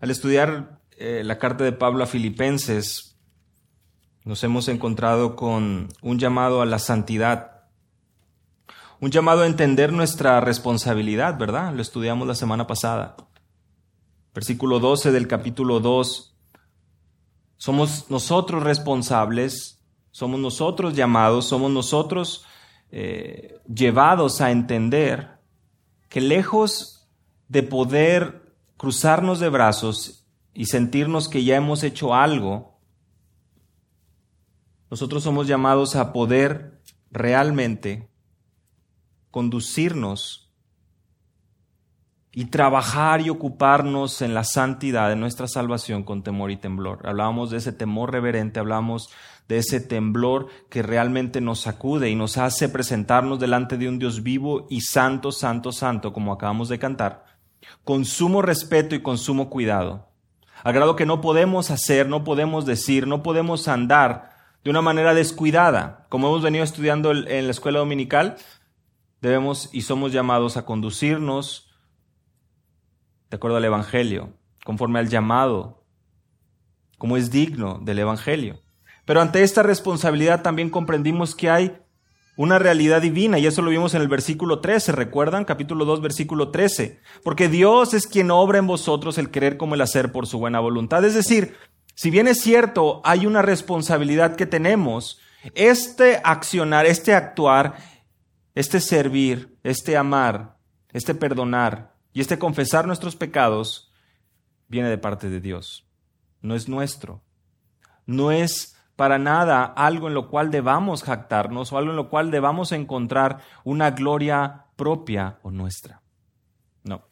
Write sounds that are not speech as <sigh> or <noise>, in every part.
Al estudiar eh, la carta de Pablo a Filipenses, nos hemos encontrado con un llamado a la santidad, un llamado a entender nuestra responsabilidad, ¿verdad? Lo estudiamos la semana pasada. Versículo 12 del capítulo 2. Somos nosotros responsables, somos nosotros llamados, somos nosotros eh, llevados a entender que lejos de poder cruzarnos de brazos y sentirnos que ya hemos hecho algo, nosotros somos llamados a poder realmente conducirnos y trabajar y ocuparnos en la santidad de nuestra salvación con temor y temblor. Hablábamos de ese temor reverente, hablamos de ese temblor que realmente nos sacude y nos hace presentarnos delante de un Dios vivo y santo, santo, santo, como acabamos de cantar con sumo respeto y con sumo cuidado, a grado que no podemos hacer, no podemos decir, no podemos andar de una manera descuidada. Como hemos venido estudiando en la escuela dominical, debemos y somos llamados a conducirnos de acuerdo al Evangelio, conforme al llamado, como es digno del Evangelio. Pero ante esta responsabilidad también comprendimos que hay una realidad divina, y eso lo vimos en el versículo 13, ¿recuerdan? Capítulo 2, versículo 13. Porque Dios es quien obra en vosotros el querer como el hacer por su buena voluntad. Es decir, si bien es cierto, hay una responsabilidad que tenemos, este accionar, este actuar, este servir, este amar, este perdonar y este confesar nuestros pecados, viene de parte de Dios. No es nuestro. No es para nada algo en lo cual debamos jactarnos o algo en lo cual debamos encontrar una gloria propia o nuestra. No,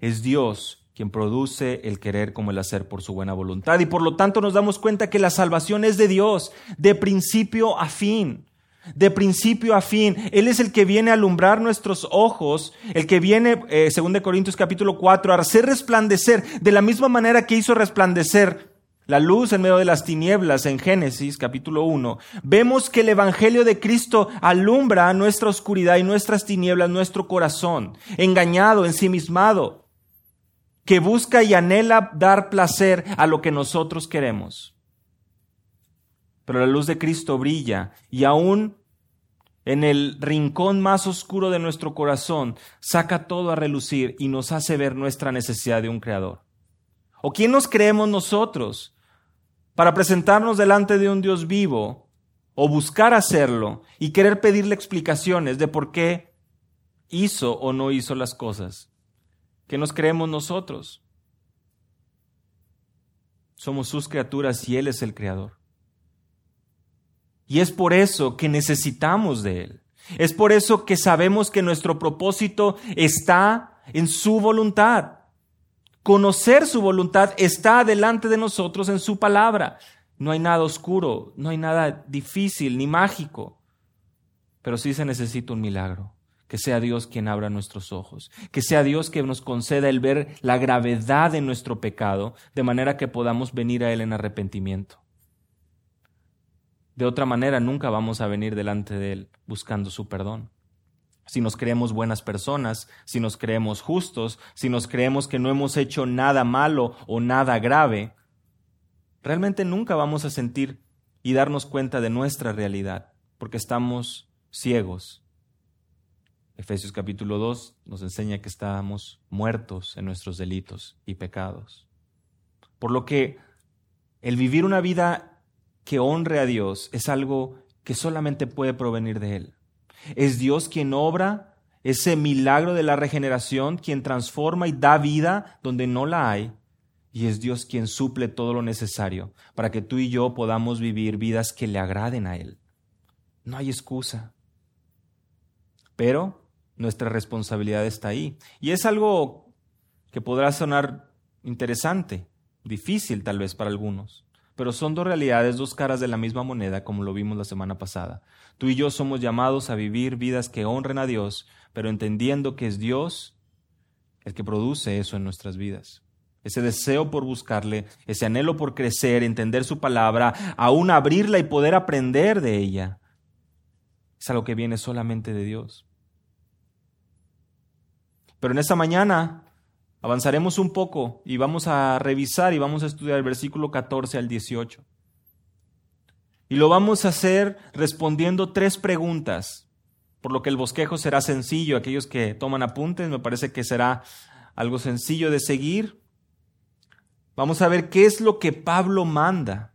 es Dios quien produce el querer como el hacer por su buena voluntad y por lo tanto nos damos cuenta que la salvación es de Dios, de principio a fin. De principio a fin, Él es el que viene a alumbrar nuestros ojos, el que viene, eh, según de Corintios capítulo 4, a hacer resplandecer de la misma manera que hizo resplandecer la luz en medio de las tinieblas en Génesis capítulo 1, vemos que el Evangelio de Cristo alumbra nuestra oscuridad y nuestras tinieblas, nuestro corazón, engañado, ensimismado, que busca y anhela dar placer a lo que nosotros queremos. Pero la luz de Cristo brilla y aún en el rincón más oscuro de nuestro corazón saca todo a relucir y nos hace ver nuestra necesidad de un Creador. ¿O quién nos creemos nosotros para presentarnos delante de un Dios vivo o buscar hacerlo y querer pedirle explicaciones de por qué hizo o no hizo las cosas. ¿Qué nos creemos nosotros? Somos sus criaturas y Él es el Creador. Y es por eso que necesitamos de Él. Es por eso que sabemos que nuestro propósito está en su voluntad. Conocer su voluntad está delante de nosotros en su palabra. No hay nada oscuro, no hay nada difícil ni mágico, pero sí se necesita un milagro. Que sea Dios quien abra nuestros ojos, que sea Dios que nos conceda el ver la gravedad de nuestro pecado, de manera que podamos venir a Él en arrepentimiento. De otra manera, nunca vamos a venir delante de Él buscando su perdón si nos creemos buenas personas, si nos creemos justos, si nos creemos que no hemos hecho nada malo o nada grave, realmente nunca vamos a sentir y darnos cuenta de nuestra realidad, porque estamos ciegos. Efesios capítulo 2 nos enseña que estábamos muertos en nuestros delitos y pecados. Por lo que el vivir una vida que honre a Dios es algo que solamente puede provenir de Él. Es Dios quien obra ese milagro de la regeneración, quien transforma y da vida donde no la hay. Y es Dios quien suple todo lo necesario para que tú y yo podamos vivir vidas que le agraden a Él. No hay excusa. Pero nuestra responsabilidad está ahí. Y es algo que podrá sonar interesante, difícil tal vez para algunos. Pero son dos realidades, dos caras de la misma moneda, como lo vimos la semana pasada. Tú y yo somos llamados a vivir vidas que honren a Dios, pero entendiendo que es Dios el que produce eso en nuestras vidas. Ese deseo por buscarle, ese anhelo por crecer, entender su palabra, aún abrirla y poder aprender de ella, es algo que viene solamente de Dios. Pero en esta mañana Avanzaremos un poco y vamos a revisar y vamos a estudiar el versículo 14 al 18. Y lo vamos a hacer respondiendo tres preguntas, por lo que el bosquejo será sencillo. Aquellos que toman apuntes, me parece que será algo sencillo de seguir. Vamos a ver qué es lo que Pablo manda.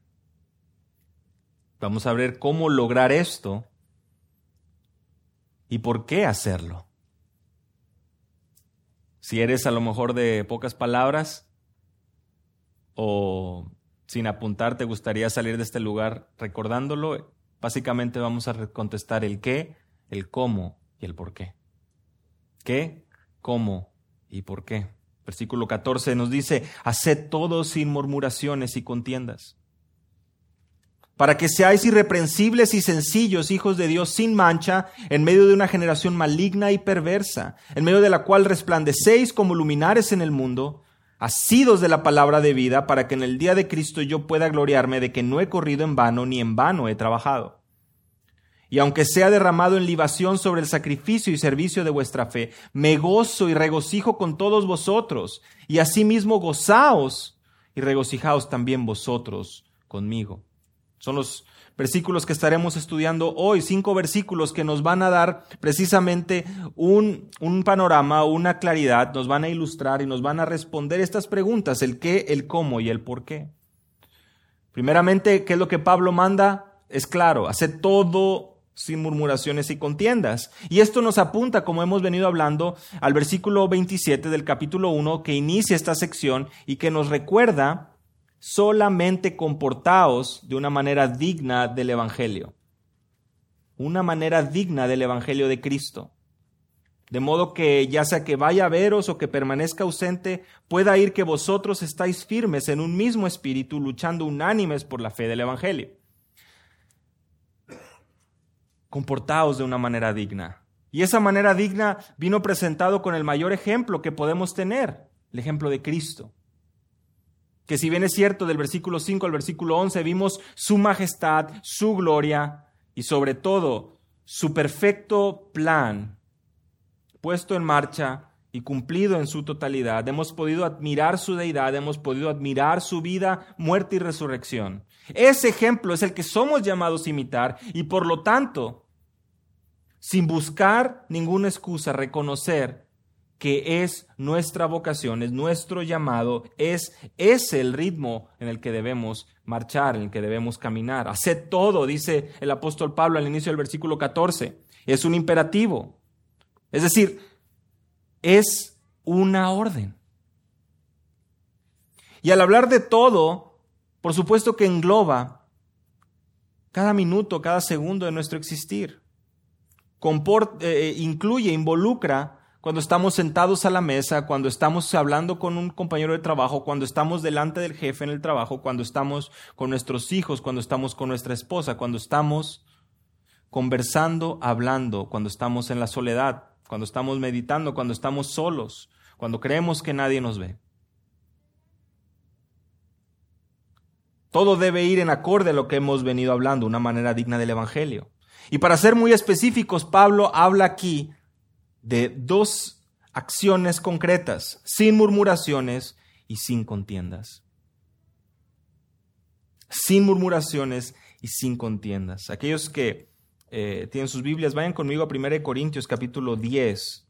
Vamos a ver cómo lograr esto y por qué hacerlo. Si eres a lo mejor de pocas palabras o sin apuntar te gustaría salir de este lugar recordándolo, básicamente vamos a contestar el qué, el cómo y el por qué. ¿Qué, cómo y por qué? Versículo 14 nos dice, haced todo sin murmuraciones y contiendas para que seáis irreprensibles y sencillos, hijos de Dios, sin mancha, en medio de una generación maligna y perversa, en medio de la cual resplandecéis como luminares en el mundo, asidos de la palabra de vida, para que en el día de Cristo yo pueda gloriarme de que no he corrido en vano, ni en vano he trabajado. Y aunque sea derramado en libación sobre el sacrificio y servicio de vuestra fe, me gozo y regocijo con todos vosotros, y asimismo gozaos y regocijaos también vosotros conmigo. Son los versículos que estaremos estudiando hoy, cinco versículos que nos van a dar precisamente un, un panorama, una claridad, nos van a ilustrar y nos van a responder estas preguntas, el qué, el cómo y el por qué. Primeramente, ¿qué es lo que Pablo manda? Es claro, hace todo sin murmuraciones y contiendas. Y esto nos apunta, como hemos venido hablando, al versículo 27 del capítulo 1 que inicia esta sección y que nos recuerda solamente comportaos de una manera digna del Evangelio. Una manera digna del Evangelio de Cristo. De modo que ya sea que vaya a veros o que permanezca ausente, pueda ir que vosotros estáis firmes en un mismo espíritu, luchando unánimes por la fe del Evangelio. Comportaos de una manera digna. Y esa manera digna vino presentado con el mayor ejemplo que podemos tener, el ejemplo de Cristo que si bien es cierto del versículo 5 al versículo 11 vimos su majestad, su gloria y sobre todo su perfecto plan puesto en marcha y cumplido en su totalidad. Hemos podido admirar su deidad, hemos podido admirar su vida, muerte y resurrección. Ese ejemplo es el que somos llamados a imitar y por lo tanto, sin buscar ninguna excusa, reconocer que es nuestra vocación, es nuestro llamado, es, es el ritmo en el que debemos marchar, en el que debemos caminar. Haced todo, dice el apóstol Pablo al inicio del versículo 14. Es un imperativo. Es decir, es una orden. Y al hablar de todo, por supuesto que engloba cada minuto, cada segundo de nuestro existir. Eh, incluye, involucra cuando estamos sentados a la mesa, cuando estamos hablando con un compañero de trabajo, cuando estamos delante del jefe en el trabajo, cuando estamos con nuestros hijos, cuando estamos con nuestra esposa, cuando estamos conversando, hablando, cuando estamos en la soledad, cuando estamos meditando, cuando estamos solos, cuando creemos que nadie nos ve. Todo debe ir en acorde a lo que hemos venido hablando, una manera digna del Evangelio. Y para ser muy específicos, Pablo habla aquí de dos acciones concretas, sin murmuraciones y sin contiendas. Sin murmuraciones y sin contiendas. Aquellos que eh, tienen sus Biblias, vayan conmigo a 1 Corintios capítulo 10.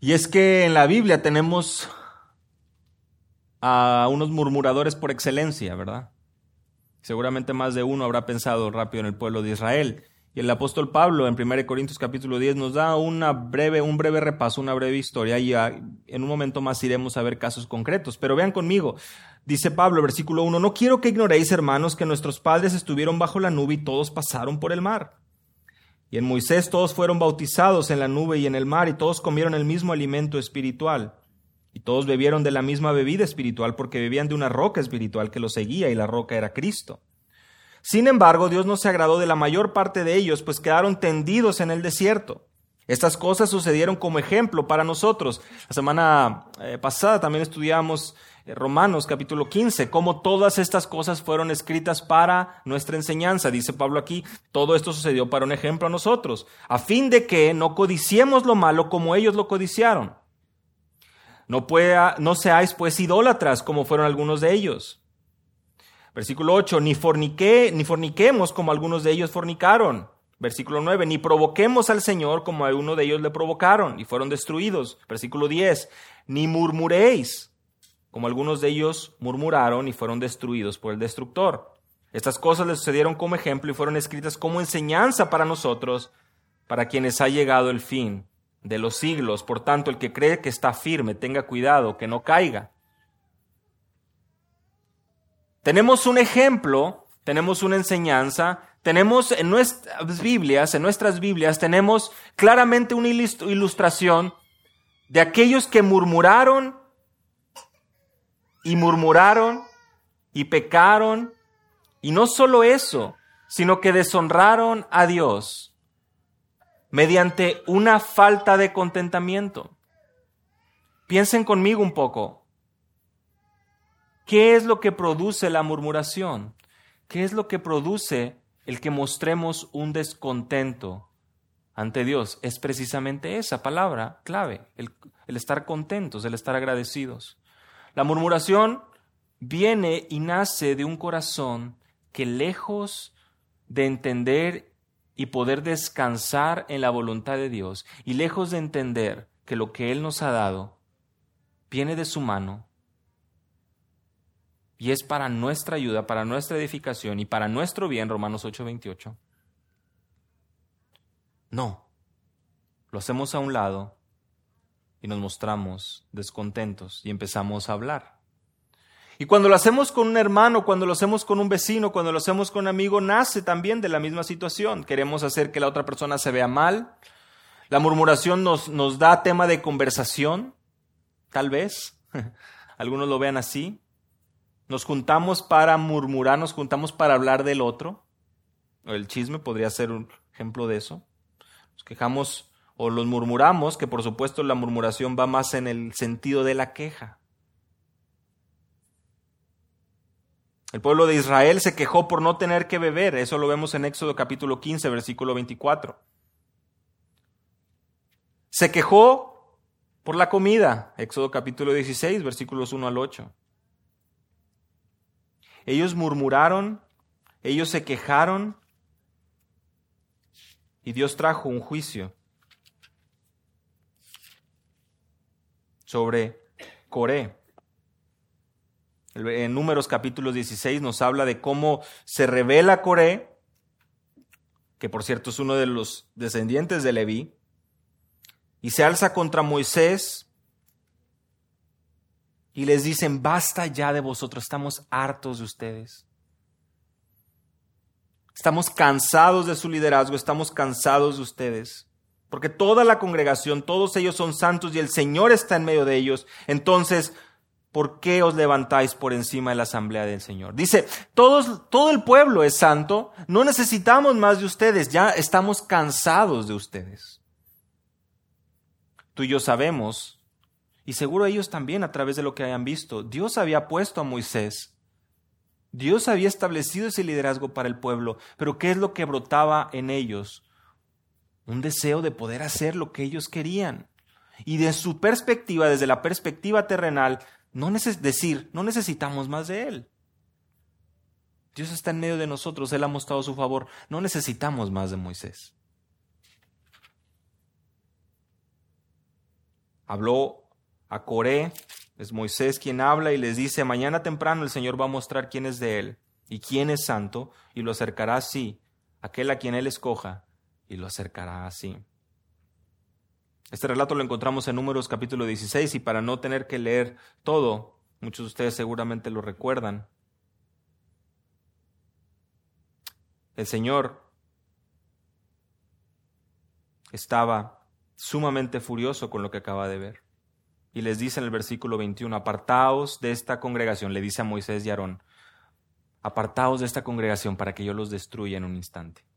Y es que en la Biblia tenemos a unos murmuradores por excelencia, ¿verdad? Seguramente más de uno habrá pensado rápido en el pueblo de Israel. Y el apóstol Pablo en 1 Corintios capítulo 10 nos da una breve, un breve repaso, una breve historia y en un momento más iremos a ver casos concretos. Pero vean conmigo, dice Pablo, versículo 1, no quiero que ignoréis, hermanos, que nuestros padres estuvieron bajo la nube y todos pasaron por el mar. Y en Moisés todos fueron bautizados en la nube y en el mar, y todos comieron el mismo alimento espiritual. Y todos bebieron de la misma bebida espiritual, porque bebían de una roca espiritual que los seguía, y la roca era Cristo. Sin embargo, Dios no se agradó de la mayor parte de ellos, pues quedaron tendidos en el desierto. Estas cosas sucedieron como ejemplo para nosotros. La semana eh, pasada también estudiamos Romanos capítulo 15, cómo todas estas cosas fueron escritas para nuestra enseñanza. Dice Pablo aquí, todo esto sucedió para un ejemplo a nosotros, a fin de que no codiciemos lo malo como ellos lo codiciaron. No, pueda, no seáis pues idólatras como fueron algunos de ellos. Versículo 8, ni, fornique, ni forniquemos como algunos de ellos fornicaron. Versículo 9, ni provoquemos al Señor como a uno de ellos le provocaron y fueron destruidos. Versículo 10, ni murmuréis como algunos de ellos murmuraron y fueron destruidos por el destructor. Estas cosas les sucedieron como ejemplo y fueron escritas como enseñanza para nosotros, para quienes ha llegado el fin de los siglos. Por tanto, el que cree que está firme, tenga cuidado, que no caiga. Tenemos un ejemplo, tenemos una enseñanza, tenemos en nuestras Biblias, en nuestras Biblias, tenemos claramente una ilustración de aquellos que murmuraron y murmuraron y pecaron. Y no solo eso, sino que deshonraron a Dios mediante una falta de contentamiento. Piensen conmigo un poco. ¿Qué es lo que produce la murmuración? ¿Qué es lo que produce el que mostremos un descontento ante Dios es precisamente esa palabra clave, el, estar contentos, el estar agradecidos. La murmuración viene y nace de un corazón que lejos de entender y poder descansar en la voluntad de Dios y lejos de entender que lo que Él nos ha dado viene de su mano, y es para nuestra ayuda, para nuestra edificación y para nuestro bien, Romanos 8:28. No, lo hacemos a un lado y nos mostramos descontentos y empezamos a hablar. Y cuando lo hacemos con un hermano, cuando lo hacemos con un vecino, cuando lo hacemos con un amigo, nace también de la misma situación. Queremos hacer que la otra persona se vea mal. La murmuración nos, nos da tema de conversación, tal vez. <laughs> Algunos lo vean así. Nos juntamos para murmurar, nos juntamos para hablar del otro. El chisme podría ser un ejemplo de eso. Nos quejamos o los murmuramos, que por supuesto la murmuración va más en el sentido de la queja. El pueblo de Israel se quejó por no tener que beber, eso lo vemos en Éxodo capítulo 15, versículo 24. Se quejó por la comida, Éxodo capítulo 16, versículos 1 al 8. Ellos murmuraron, ellos se quejaron y Dios trajo un juicio sobre Coré. En Números capítulo 16 nos habla de cómo se revela Coré, que por cierto es uno de los descendientes de Leví, y se alza contra Moisés y les dicen, basta ya de vosotros, estamos hartos de ustedes. Estamos cansados de su liderazgo, estamos cansados de ustedes. Porque toda la congregación, todos ellos son santos y el Señor está en medio de ellos. Entonces, ¿por qué os levantáis por encima de la asamblea del Señor? Dice, todos, todo el pueblo es santo, no necesitamos más de ustedes, ya estamos cansados de ustedes. Tú y yo sabemos y seguro ellos también a través de lo que hayan visto. Dios había puesto a Moisés. Dios había establecido ese liderazgo para el pueblo. Pero ¿qué es lo que brotaba en ellos? Un deseo de poder hacer lo que ellos querían. Y de su perspectiva, desde la perspectiva terrenal, no decir, no necesitamos más de Él. Dios está en medio de nosotros, Él ha mostrado su favor, no necesitamos más de Moisés. Habló a Coré, es Moisés quien habla y les dice, mañana temprano el Señor va a mostrar quién es de él y quién es santo, y lo acercará así, aquel a quien él escoja, y lo acercará así. Este relato lo encontramos en Números capítulo 16 y para no tener que leer todo, muchos de ustedes seguramente lo recuerdan. El Señor estaba sumamente furioso con lo que acaba de ver y les dice en el versículo 21, apartaos de esta congregación, le dice a Moisés y Aarón, apartaos de esta congregación para que yo los destruya en un instante.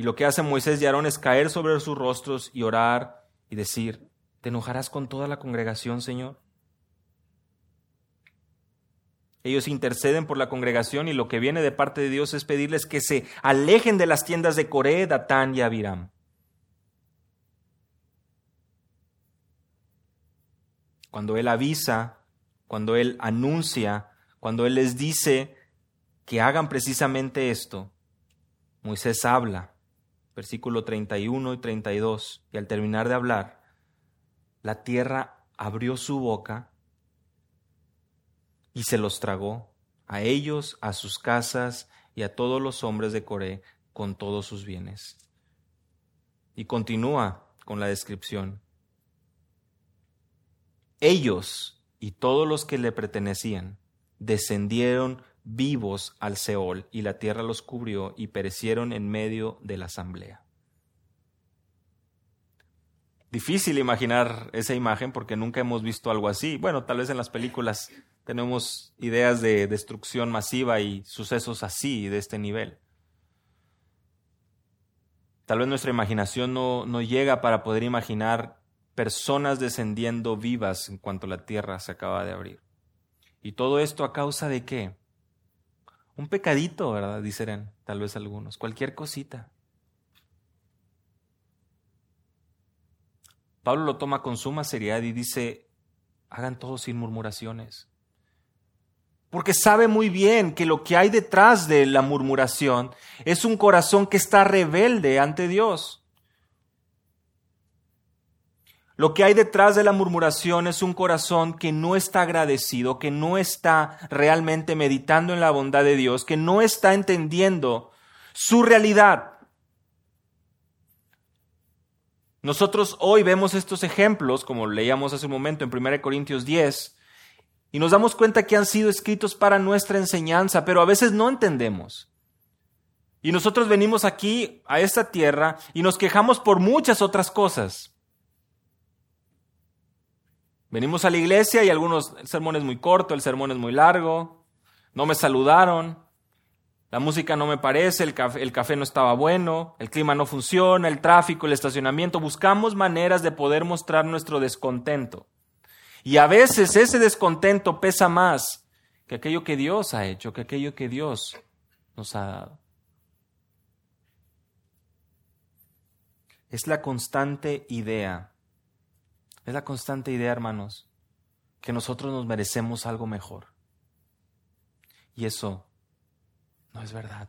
Y lo que hacen Moisés y Aarón es caer sobre sus rostros y orar y decir, ¿te enojarás con toda la congregación, Señor? Ellos interceden por la congregación y lo que viene de parte de Dios es pedirles que se alejen de las tiendas de Coré, Datán y Abiram. Cuando Él avisa, cuando Él anuncia, cuando Él les dice que hagan precisamente esto, Moisés habla versículo 31 y 32, y al terminar de hablar, la tierra abrió su boca y se los tragó, a ellos, a sus casas y a todos los hombres de Coré con todos sus bienes. Y continúa con la descripción. Ellos y todos los que le pertenecían descendieron vivos al Seol, y la tierra los cubrió y perecieron en medio de la asamblea. Difícil imaginar esa imagen porque nunca hemos visto algo así. Bueno, tal vez en las películas tenemos ideas de destrucción masiva y sucesos así, de este nivel. Tal vez nuestra imaginación no, no llega para poder imaginar personas descendiendo vivas en cuanto la tierra se acaba de abrir. ¿Y todo esto a causa de qué? Un pecadito, ¿verdad? Dicen tal vez algunos, cualquier cosita. Pablo lo toma con suma seriedad y dice, hagan todo sin murmuraciones. Porque sabe muy bien que lo que hay detrás de la murmuración es un corazón que está rebelde ante Dios. Lo que hay detrás de la murmuración es un corazón que no está agradecido, que no está realmente meditando en la bondad de Dios, que no está entendiendo su realidad. Nosotros hoy vemos estos ejemplos, como leíamos hace un momento en 1 Corintios 10, y nos damos cuenta que han sido escritos para nuestra enseñanza, pero a veces no entendemos. Y nosotros venimos aquí a esta tierra y nos quejamos por muchas otras cosas. Venimos a la iglesia y algunos, el sermón es muy corto, el sermón es muy largo, no me saludaron, la música no me parece, el café, el café no estaba bueno, el clima no funciona, el tráfico, el estacionamiento. Buscamos maneras de poder mostrar nuestro descontento. Y a veces ese descontento pesa más que aquello que Dios ha hecho, que aquello que Dios nos ha dado. Es la constante idea es la constante idea, hermanos, que nosotros nos merecemos algo mejor. Y eso no es verdad.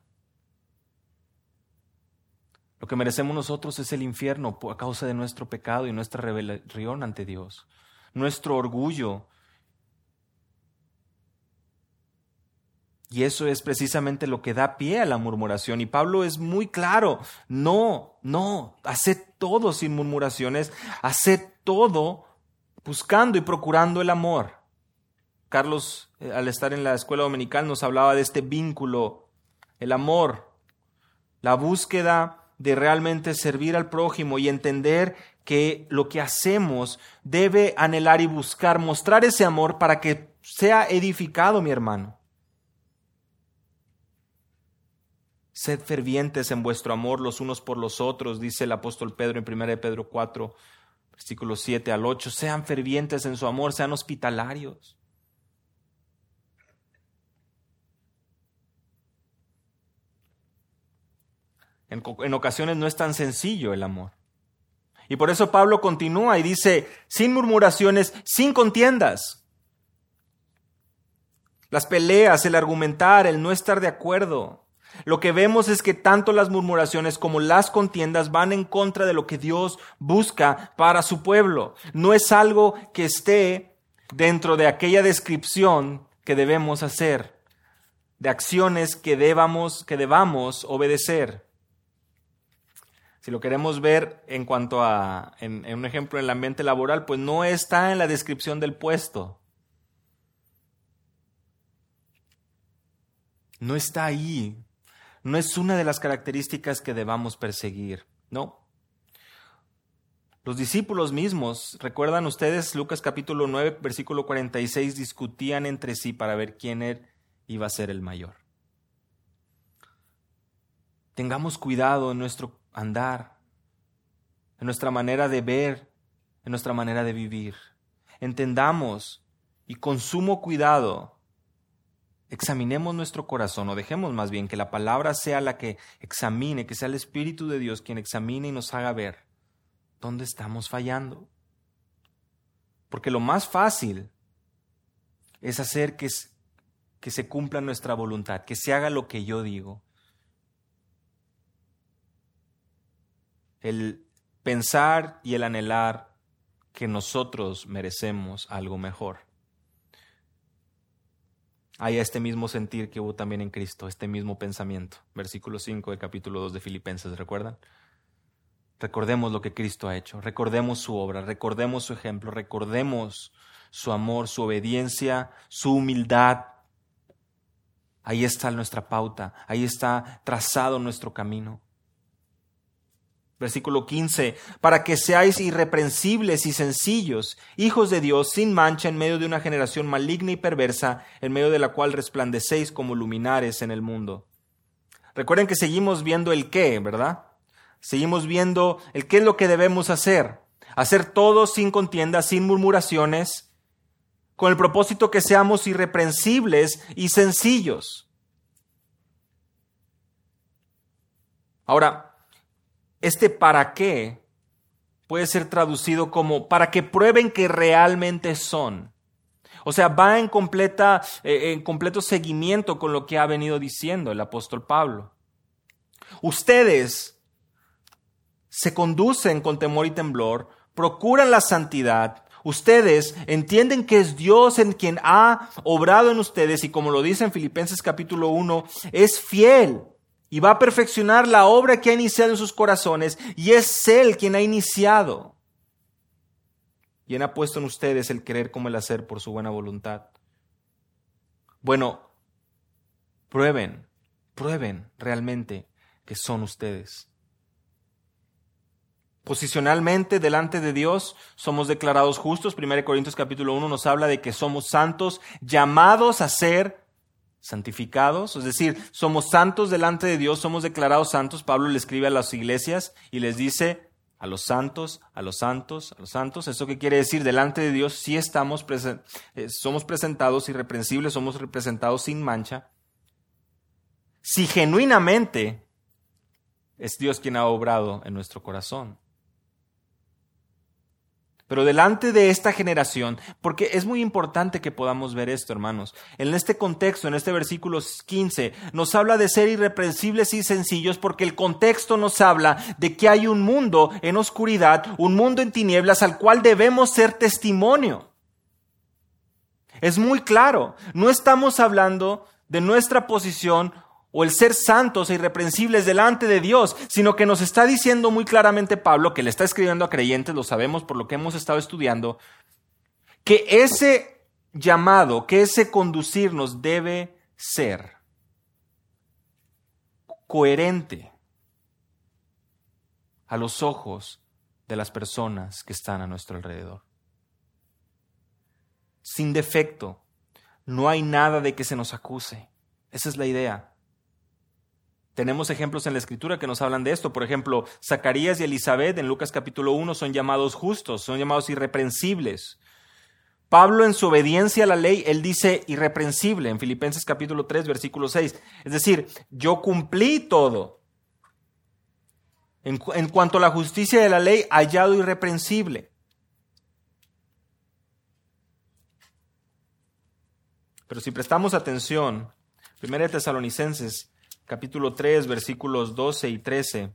Lo que merecemos nosotros es el infierno a causa de nuestro pecado y nuestra rebelión ante Dios, nuestro orgullo. Y eso es precisamente lo que da pie a la murmuración. Y Pablo es muy claro, no, no, haced todo sin murmuraciones, haced todo buscando y procurando el amor. Carlos, eh, al estar en la escuela dominical, nos hablaba de este vínculo, el amor, la búsqueda de realmente servir al prójimo y entender que lo que hacemos debe anhelar y buscar, mostrar ese amor para que sea edificado, mi hermano. Sed fervientes en vuestro amor los unos por los otros, dice el apóstol Pedro en 1 Pedro 4, versículos 7 al 8, sean fervientes en su amor, sean hospitalarios. En, en, ocasiones no es tan sencillo el amor. Y por eso Pablo continúa y dice, sin murmuraciones, sin contiendas. Las peleas, el argumentar, el no estar de acuerdo, lo que vemos es que tanto las murmuraciones como las contiendas van en contra de lo que Dios busca para su pueblo. No es algo que esté dentro de aquella descripción que debemos hacer, de acciones que debamos, que debamos obedecer. Si lo queremos ver en cuanto a, en, un ejemplo en el ambiente laboral, pues no está en la descripción del puesto. No está ahí no es una de las características que debamos perseguir, no. Los discípulos mismos, recuerdan ustedes Lucas capítulo 9, versículo 46, discutían entre sí para ver quién er, iba a ser el mayor. Tengamos cuidado en nuestro andar, en nuestra manera de ver, en nuestra manera de vivir. Entendamos y con sumo cuidado examinemos nuestro corazón o dejemos más bien que la palabra sea la que examine, que sea el Espíritu de Dios quien examine y nos haga ver dónde estamos fallando. Porque lo más fácil es hacer que, que se cumpla nuestra voluntad, que se haga lo que yo digo. El pensar y el anhelar que nosotros merecemos algo mejor hay este mismo sentir que hubo también en Cristo, este mismo pensamiento. Versículo 5 del capítulo 2 de Filipenses, ¿recuerdan? Recordemos lo que Cristo ha hecho, recordemos su obra, recordemos su ejemplo, recordemos su amor, su obediencia, su humildad. Ahí está nuestra pauta, ahí está trazado nuestro camino. Versículo 15, para que seáis irreprensibles y sencillos, hijos de Dios, sin mancha en medio de una generación maligna y perversa, en medio de la cual resplandecéis como luminares en el mundo. Recuerden que seguimos viendo el qué, ¿verdad? Seguimos viendo el qué es lo que debemos hacer. Hacer todo sin contienda, sin murmuraciones, con el propósito que seamos irreprensibles y sencillos. Ahora, este para qué puede ser traducido como para que prueben que realmente son. O sea, va en, completa, eh, en completo seguimiento con lo que ha venido diciendo el apóstol Pablo. Ustedes se conducen con temor y temblor, procuran la santidad, Ustedes entienden que es Dios en quien ha obrado en ustedes y como lo dice en Filipenses capítulo 1, es fiel y va a perfeccionar la obra que ha iniciado en sus corazones y es Él quien ha iniciado. Quien ha puesto en ustedes el querer como el hacer por su buena voluntad. Bueno, prueben, prueben realmente que son ustedes. Posicionalmente delante de Dios somos declarados justos. 1 Corintios capítulo 1 nos habla de que somos santos, llamados a ser santificados, es decir, somos santos delante de Dios, somos declarados santos. Pablo le escribe a las iglesias y les dice a los santos, a los santos, a los santos. ¿Eso qué quiere decir? Delante de Dios sí estamos, eh, somos presentados irreprensibles, somos representados sin mancha. Si genuinamente es Dios quien ha obrado en nuestro corazón. Pero delante de esta generación, porque es muy importante que podamos ver esto, hermanos. En este contexto, en este versículo 15, nos habla de ser irreprensibles y sencillos porque el contexto nos habla de que hay un mundo en oscuridad, un mundo en tinieblas al cual debemos ser testimonio. Es muy claro, no estamos hablando de nuestra posición o el ser santos e irreprensibles delante de Dios, sino que nos está diciendo muy claramente Pablo, que le está escribiendo a creyentes, lo sabemos por lo que hemos estado estudiando, que ese llamado, que ese conducirnos debe ser coherente a los ojos de las personas que están a nuestro alrededor. Sin defecto, no hay nada de que se nos acuse. Esa es la idea. Tenemos ejemplos en la escritura que nos hablan de esto. Por ejemplo, Zacarías y Elizabeth en Lucas capítulo 1 son llamados justos, son llamados irreprensibles. Pablo en su obediencia a la ley, él dice irreprensible en Filipenses capítulo 3 versículo 6. Es decir, yo cumplí todo. En, cuanto a la justicia de la ley, hallado irreprensible. Pero si prestamos atención, 1 Tesalonicenses capítulo 3, versículos 12 y 13.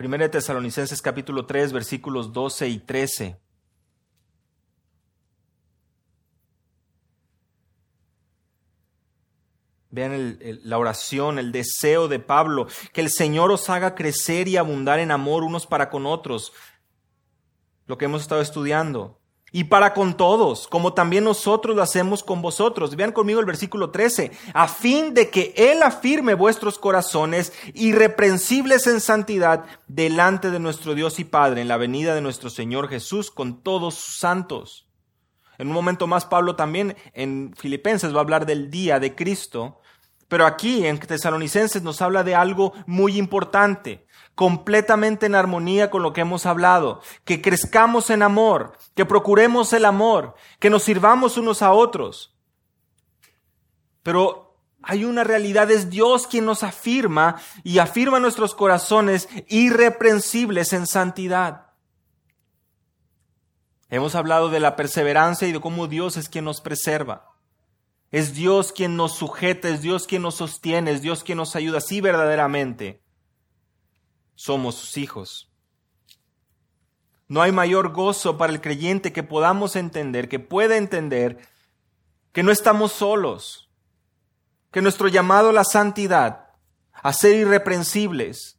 Primera de Tesalonicenses capítulo 3 versículos 12 y 13. Vean la oración, el deseo de Pablo, que el Señor os haga crecer y abundar en amor unos para con otros. Lo que hemos estado estudiando. y para con todos, como también nosotros lo hacemos con vosotros. Vean conmigo el versículo 13, a fin de que Él afirme vuestros corazones irreprensibles en santidad delante de nuestro Dios y Padre en la venida de nuestro Señor Jesús con todos sus santos. En un momento más Pablo también en Filipenses va a hablar del día de Cristo, pero aquí en Tesalonicenses nos habla de algo muy importante completamente en armonía con lo que hemos hablado, que crezcamos en amor, que procuremos el amor, que nos sirvamos unos a otros. Pero hay una realidad, es Dios quien nos afirma y afirma nuestros corazones irreprensibles en santidad. Hemos hablado de la perseverancia y de cómo Dios es quien nos preserva. Es Dios quien nos sujeta, es Dios quien nos sostiene, es Dios quien nos ayuda, sí verdaderamente somos sus hijos. No hay mayor gozo para el creyente que podamos entender, que pueda entender que no estamos solos, que nuestro llamado a la santidad, a ser irreprensibles,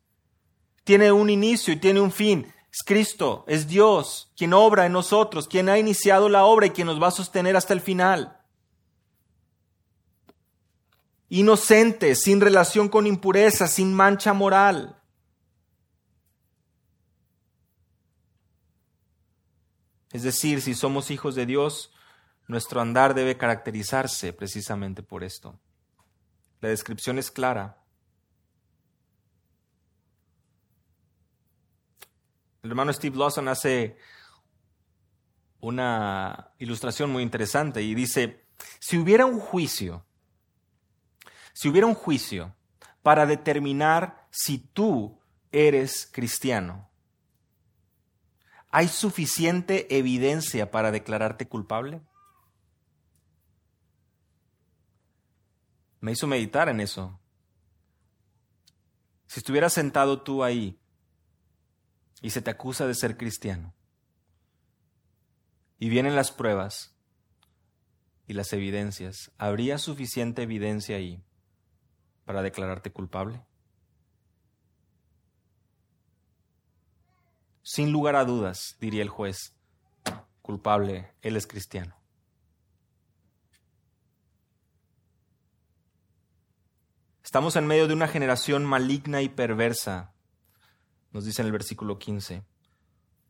tiene un inicio y tiene un fin. Es Cristo, es Dios quien obra en nosotros, quien ha iniciado la obra y quien nos va a sostener hasta el final. Inocentes, sin relación con impureza, sin mancha moral. Es decir, si somos hijos de Dios, nuestro andar debe caracterizarse precisamente por esto. La descripción es clara. El hermano Steve Lawson hace una ilustración muy interesante y dice, si hubiera un juicio, si hubiera un juicio para determinar si tú eres cristiano, ¿Hay suficiente evidencia para declararte culpable? Me hizo meditar en eso. Si estuvieras sentado tú ahí y se te acusa de ser cristiano, y vienen las pruebas y las evidencias, ¿habría suficiente evidencia ahí para declararte culpable? Sin lugar a dudas, diría el juez, culpable, él es cristiano. Estamos en medio de una generación maligna y perversa, nos dice en el versículo 15.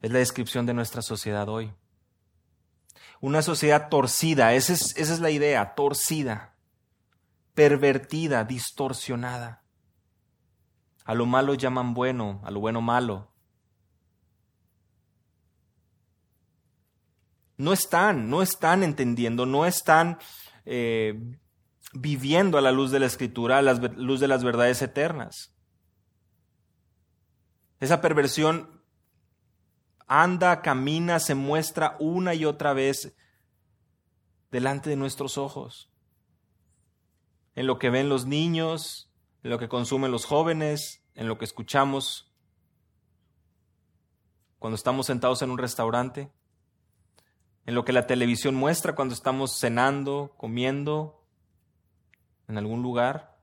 Es la descripción de nuestra sociedad hoy. Una sociedad torcida, esa es, esa es la idea, torcida, pervertida, distorsionada. A lo malo llaman bueno, a lo bueno malo, no están, no están entendiendo, no están eh, viviendo a la luz de la escritura, a la luz de las verdades eternas. Esa perversión anda, camina, se muestra una y otra vez delante de nuestros ojos. En lo que ven los niños, en lo que consumen los jóvenes, en lo que escuchamos cuando estamos sentados en un restaurante en lo que la televisión muestra cuando estamos cenando, comiendo en algún lugar.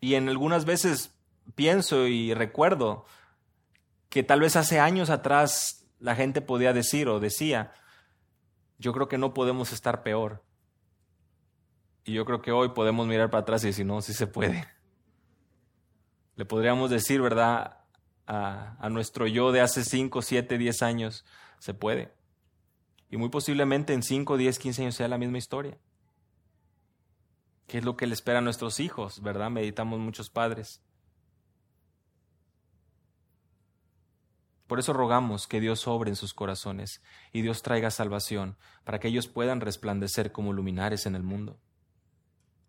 Y en algunas veces pienso y recuerdo que tal vez hace años atrás la gente podía decir o decía, yo creo que no podemos estar peor. Y yo creo que hoy podemos mirar para atrás y decir, no, sí se puede. <laughs> Le podríamos decir, ¿verdad? a, nuestro yo de hace 5, 7, 10 años, se puede. Y muy posiblemente en 5, 10, 15 años sea la misma historia. ¿Qué es lo que le espera a nuestros hijos? ¿Verdad? Meditamos muchos padres. Por eso rogamos que Dios obre en sus corazones y Dios traiga salvación para que ellos puedan resplandecer como luminares en el mundo.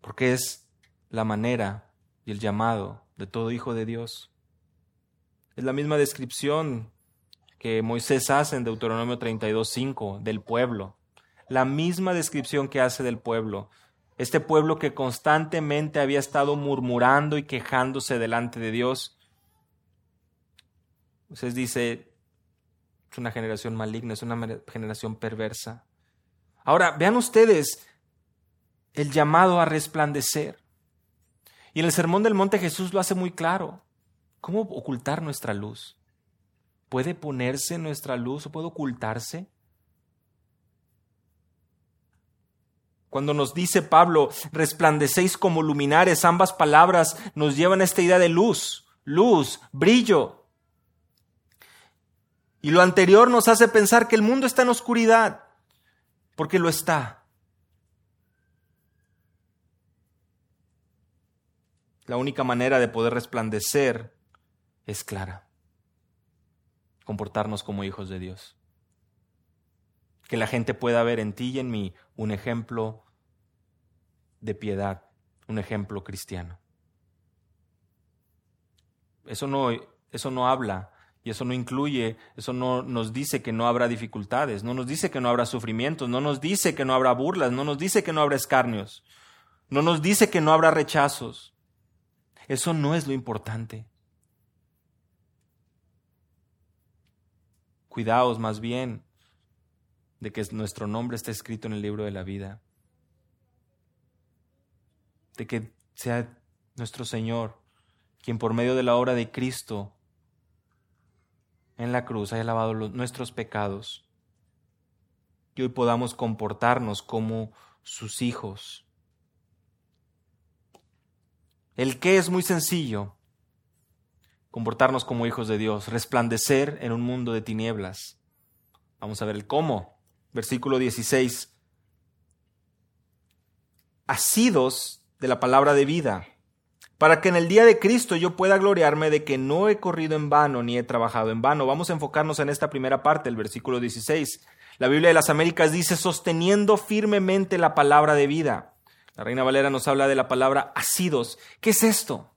Porque es la manera y el llamado de todo hijo de Dios. Es la misma descripción que Moisés hace en Deuteronomio 32.5 del pueblo. La misma descripción que hace del pueblo. Este pueblo que constantemente había estado murmurando y quejándose delante de Dios. Moisés dice, es una generación maligna, es una generación perversa. Ahora, vean ustedes el llamado a resplandecer. Y en el Sermón del Monte Jesús lo hace muy claro. ¿Cómo ocultar nuestra luz? ¿Puede ponerse nuestra luz o puede ocultarse? Cuando nos dice Pablo, resplandecéis como luminares, ambas palabras nos llevan a esta idea de luz, luz, brillo. Y lo anterior nos hace pensar que el mundo está en oscuridad, porque lo está. La única manera de poder resplandecer es clara, comportarnos como hijos de Dios que la gente pueda ver en ti y en mí un ejemplo de piedad, un ejemplo cristiano. Eso no, eso no habla y eso no incluye, eso no nos dice que no habrá dificultades, no nos dice que no habrá sufrimientos, no nos dice que no habrá burlas, no nos dice que no habrá escarnios, no nos dice que no habrá rechazos. Eso no es lo importante. Cuidaos más bien de que nuestro nombre está escrito en el libro de la vida, de que sea nuestro Señor quien por medio de la obra de Cristo en la cruz haya lavado nuestros pecados y hoy podamos comportarnos como sus hijos. El qué es muy sencillo, comportarnos como hijos de Dios, resplandecer en un mundo de tinieblas. Vamos a ver el cómo versículo 16, asidos de la palabra de vida, para que en el día de Cristo yo pueda gloriarme de que no he corrido en vano ni he trabajado en vano. Vamos a enfocarnos en esta primera parte, el versículo 16. La Biblia de las Américas dice, sosteniendo firmemente la palabra de vida. La Reina Valera nos habla de la palabra asidos. ¿Qué es esto?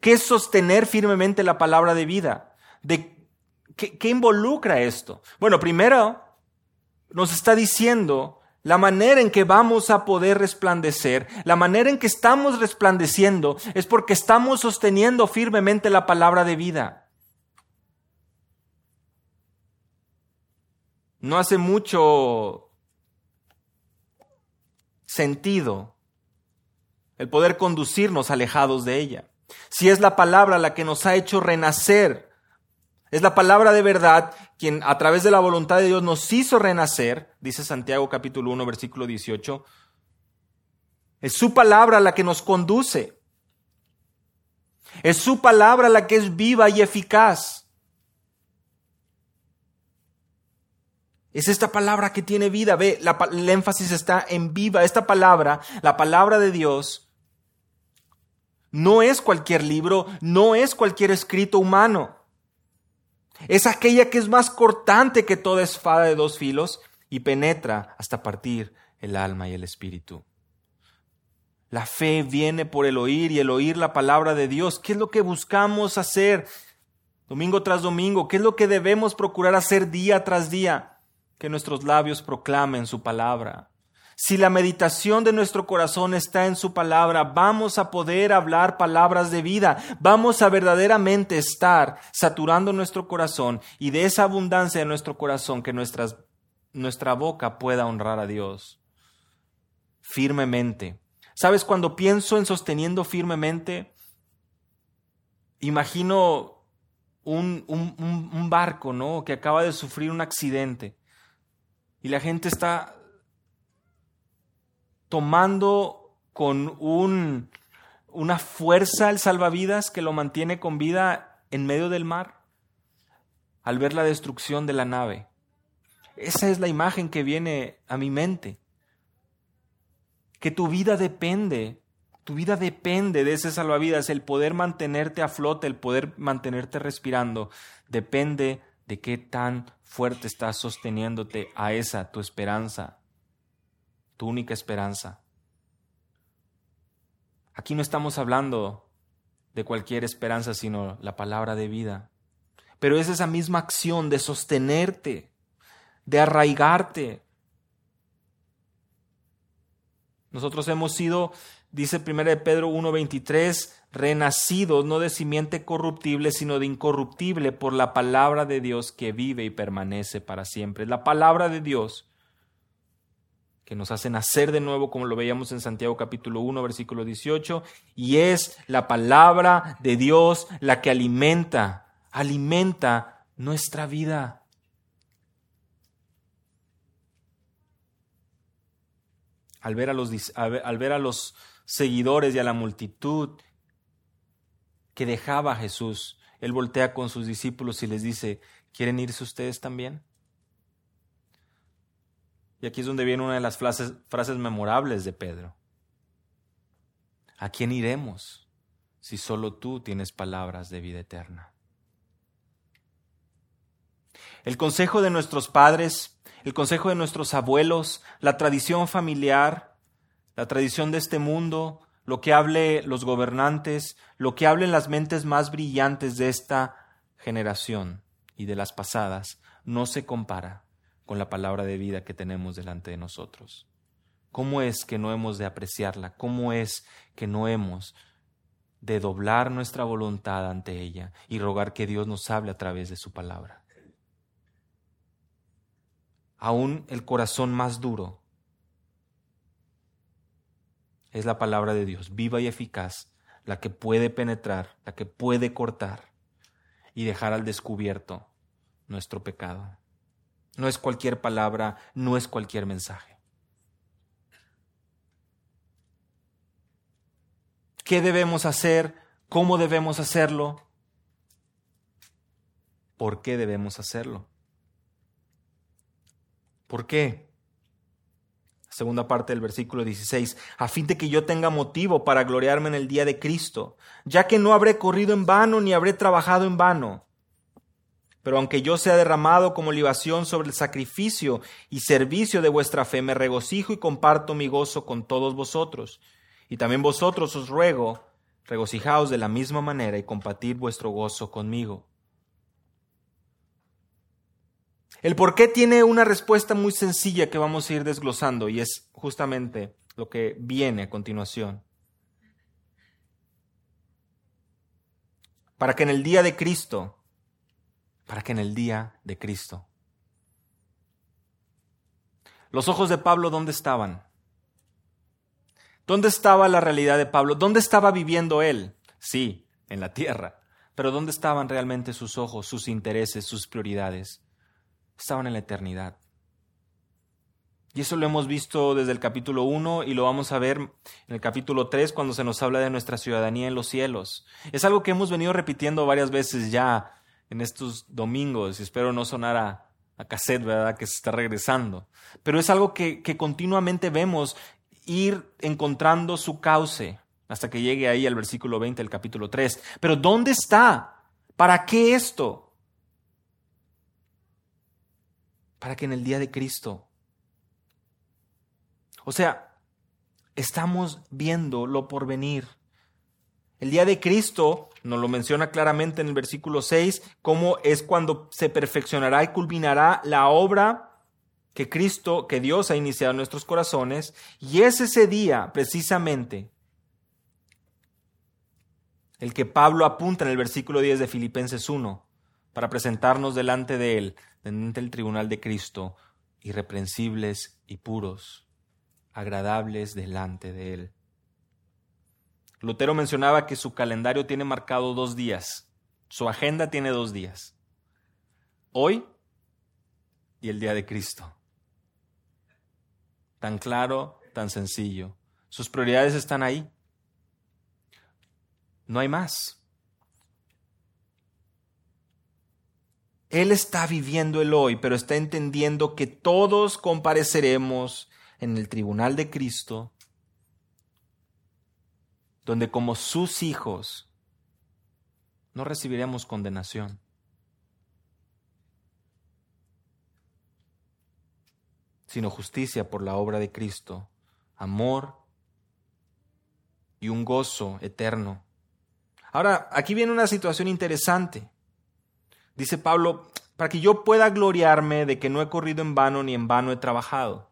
¿Qué es sostener firmemente la palabra de vida? ¿De qué, qué involucra esto? Bueno, primero, nos está diciendo la manera en que vamos a poder resplandecer, la manera en que estamos resplandeciendo es porque estamos sosteniendo firmemente la palabra de vida. No hace mucho sentido el poder conducirnos alejados de ella. Si es la palabra la que nos ha hecho renacer es la palabra de verdad quien a través de la voluntad de Dios nos hizo renacer, dice Santiago capítulo 1 versículo 18. Es su palabra la que nos conduce. Es su palabra la que es viva y eficaz. Es esta palabra que tiene vida. Ve, el énfasis está en viva. Esta palabra, la palabra de Dios, no es cualquier libro, no es cualquier escrito humano. Es aquella que es más cortante que toda espada de dos filos y penetra hasta partir el alma y el espíritu. La fe viene por el oír y el oír la palabra de Dios. ¿Qué es lo que buscamos hacer domingo tras domingo? ¿Qué es lo que debemos procurar hacer día tras día? Que nuestros labios proclamen su palabra. Si la meditación de nuestro corazón está en su palabra, vamos a poder hablar palabras de vida, vamos a verdaderamente estar saturando nuestro corazón y de esa abundancia de nuestro corazón que nuestra boca pueda honrar a Dios firmemente. ¿Sabes? Cuando pienso en sosteniendo firmemente, imagino un, un barco, ¿no? Que acaba de sufrir un accidente y la gente está tomando con un, una fuerza el salvavidas que lo mantiene con vida en medio del mar al ver la destrucción de la nave. Esa es la imagen que viene a mi mente. Que tu vida depende, tu vida depende de ese salvavidas, el poder mantenerte a flote, el poder mantenerte respirando, depende de qué tan fuerte estás sosteniéndote a esa tu esperanza, tu única esperanza. Aquí no estamos hablando de cualquier esperanza, sino la palabra de vida. Pero es esa misma acción de sostenerte, de arraigarte. Nosotros hemos sido, dice 1 Pedro 1.23, renacidos no de simiente corruptible, sino de incorruptible por la palabra de Dios que vive y permanece para siempre. La palabra de Dios que nos hace nacer de nuevo, como lo veíamos en Santiago capítulo 1, versículo 18, y es la palabra de Dios la que alimenta, alimenta nuestra vida. Al ver a los, al ver a los seguidores y a la multitud que dejaba a Jesús, él voltea con sus discípulos y les dice, ¿quieren irse ustedes también? Y aquí es donde viene una de las frases, frases memorables de Pedro. ¿A quién iremos si solo tú tienes palabras de vida eterna? El consejo de nuestros padres, el consejo de nuestros abuelos, la tradición familiar, la tradición de este mundo, lo que hable los gobernantes, lo que hablen las mentes más brillantes de esta generación y de las pasadas, no se compara con la palabra de vida que tenemos delante de nosotros. ¿Cómo es que no hemos de apreciarla? ¿Cómo es que no hemos de doblar nuestra voluntad ante ella y rogar que Dios nos hable a través de su palabra? Aún el corazón más duro es la palabra de Dios, viva y eficaz, la que puede penetrar, la que puede cortar y dejar al descubierto nuestro pecado. No es cualquier palabra, no es cualquier mensaje. ¿Qué debemos hacer? ¿Cómo debemos hacerlo? ¿Por qué debemos hacerlo? ¿Por qué? segunda parte del versículo 16, a fin de que yo tenga motivo para gloriarme en el día de Cristo, ya que no habré corrido en vano ni habré trabajado en vano. Pero aunque yo sea derramado como libación sobre el sacrificio y servicio de vuestra fe, me regocijo y comparto mi gozo con todos vosotros. Y también vosotros os ruego, regocijaos de la misma manera y compartir vuestro gozo conmigo. El por qué tiene una respuesta muy sencilla que vamos a ir desglosando y es justamente lo que viene a continuación. Para que en el día de Cristo, para que en el día de Cristo. Los ojos de Pablo, ¿dónde estaban? ¿Dónde estaba la realidad de Pablo? ¿Dónde estaba viviendo él? Sí, en la tierra. Pero ¿dónde estaban realmente sus ojos, sus intereses, sus prioridades? estaban en la eternidad. Y eso lo hemos visto desde el capítulo 1 y lo vamos a ver en el capítulo 3 cuando se nos habla de nuestra ciudadanía en los cielos. Es algo que hemos venido repitiendo varias veces ya en estos domingos y espero no sonar a, cassette, ¿verdad? Que se está regresando. Pero es algo que, que continuamente vemos ir encontrando su cauce hasta que llegue ahí al versículo 20 del capítulo 3. Pero ¿dónde está? ¿Para qué esto? para que en el día de Cristo, o sea, estamos viendo lo por venir. El día de Cristo nos lo menciona claramente en el versículo 6, cómo es cuando se perfeccionará y culminará la obra que Cristo, que Dios ha iniciado en nuestros corazones, y es ese día precisamente el que Pablo apunta en el versículo 10 de Filipenses 1, para presentarnos delante de Él ante el tribunal de Cristo, irreprensibles y puros, agradables delante de Él. Lutero mencionaba que su calendario tiene marcado dos días, su agenda tiene dos días, hoy y el día de Cristo. Tan claro, tan sencillo. Sus prioridades están ahí. No hay más. Él está viviendo el hoy, pero está entendiendo que todos compareceremos en el tribunal de Cristo, donde como sus hijos no recibiremos condenación. sino justicia por la obra de Cristo, amor y un gozo eterno. Ahora, aquí viene una situación interesante. Dice Pablo, para que yo pueda gloriarme de que no he corrido en vano ni en vano he trabajado.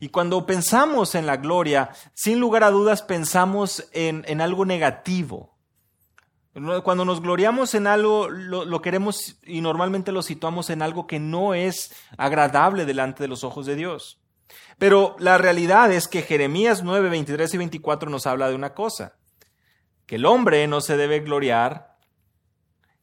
Y cuando pensamos en la gloria, sin lugar a dudas pensamos en, algo negativo. Cuando nos gloriamos en algo, lo, queremos y normalmente lo situamos en algo que no es agradable delante de los ojos de Dios. Pero la realidad es que Jeremías 9, 23 y 24 nos habla de una cosa, que el hombre no se debe gloriar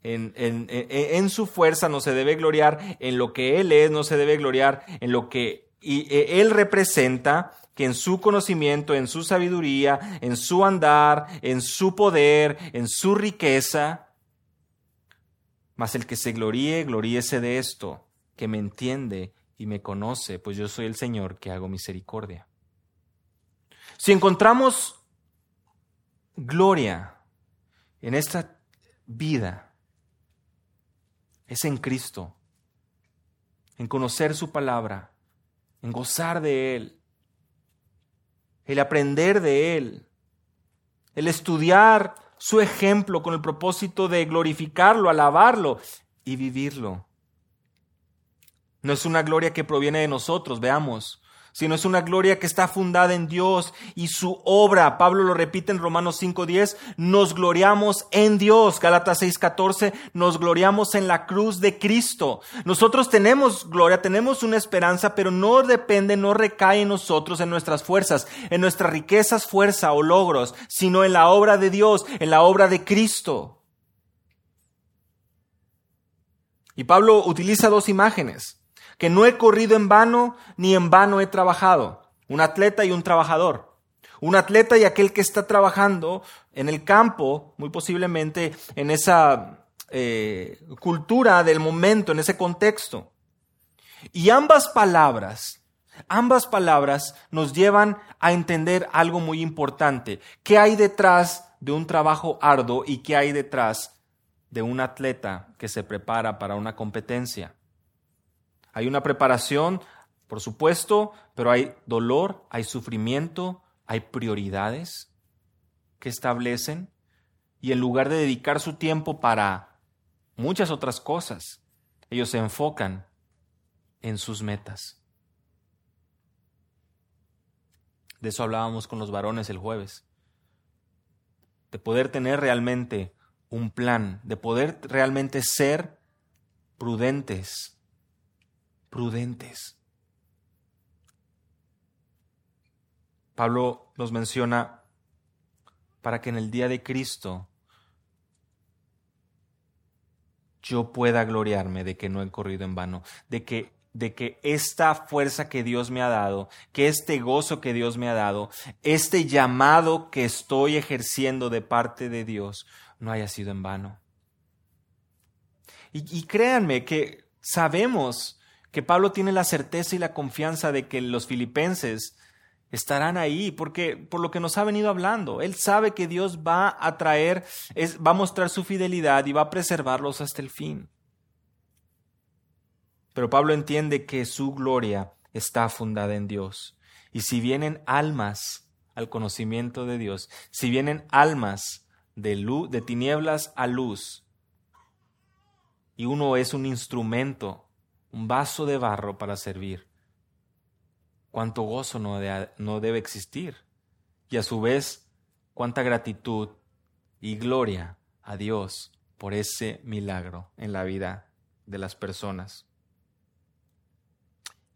en, en, su fuerza, no se debe gloriar en lo que Él es, no se debe gloriar en lo que e, Él representa, que en su conocimiento, en su sabiduría, en su andar, en su poder, en su riqueza. Mas el que se gloríe, gloríese de esto, que me entiende y me conoce, pues yo soy el Señor que hago misericordia. Si encontramos gloria en esta vida, es en Cristo, en conocer su palabra, en gozar de Él, el aprender de Él, el estudiar su ejemplo con el propósito de glorificarlo, alabarlo y vivirlo. No es una gloria que proviene de nosotros, veamos sino es una gloria que está fundada en Dios y su obra. Pablo lo repite en Romanos 5.10, nos gloriamos en Dios. Gálatas 6.14, nos gloriamos en la cruz de Cristo. Nosotros tenemos gloria, tenemos una esperanza, pero no depende, no recae en nosotros, en nuestras fuerzas, en nuestras riquezas, fuerza o logros, sino en la obra de Dios, en la obra de Cristo. Y Pablo utiliza dos imágenes que no he corrido en vano, ni en vano he trabajado. Un atleta y un trabajador. Un atleta y aquel que está trabajando en el campo, muy posiblemente en esa eh, cultura del momento, en ese contexto. Y ambas palabras, ambas palabras nos llevan a entender algo muy importante. ¿Qué hay detrás de un trabajo arduo y qué hay detrás de un atleta que se prepara para una competencia? Hay una preparación, por supuesto, pero hay dolor, hay sufrimiento, hay prioridades que establecen y en lugar de dedicar su tiempo para muchas otras cosas, ellos se enfocan en sus metas. De eso hablábamos con los varones el jueves. De poder tener realmente un plan, de poder realmente ser prudentes prudentes. Pablo nos menciona para que en el día de Cristo yo pueda gloriarme de que no he corrido en vano, de que de que esta fuerza que Dios me ha dado, que este gozo que Dios me ha dado, este llamado que estoy ejerciendo de parte de Dios, no haya sido en vano. Y, y créanme que sabemos que Pablo tiene la certeza y la confianza de que los filipenses estarán ahí, porque por lo que nos ha venido hablando, él sabe que Dios va a traer, es, va a mostrar su fidelidad y va a preservarlos hasta el fin. Pero Pablo entiende que su gloria está fundada en Dios. Y si vienen almas al conocimiento de Dios, si vienen almas de, luz, de tinieblas a luz, y uno es un instrumento un vaso de barro para servir. Cuánto gozo no, no debe existir. Y a su vez, cuánta gratitud y gloria a Dios por ese milagro en la vida de las personas.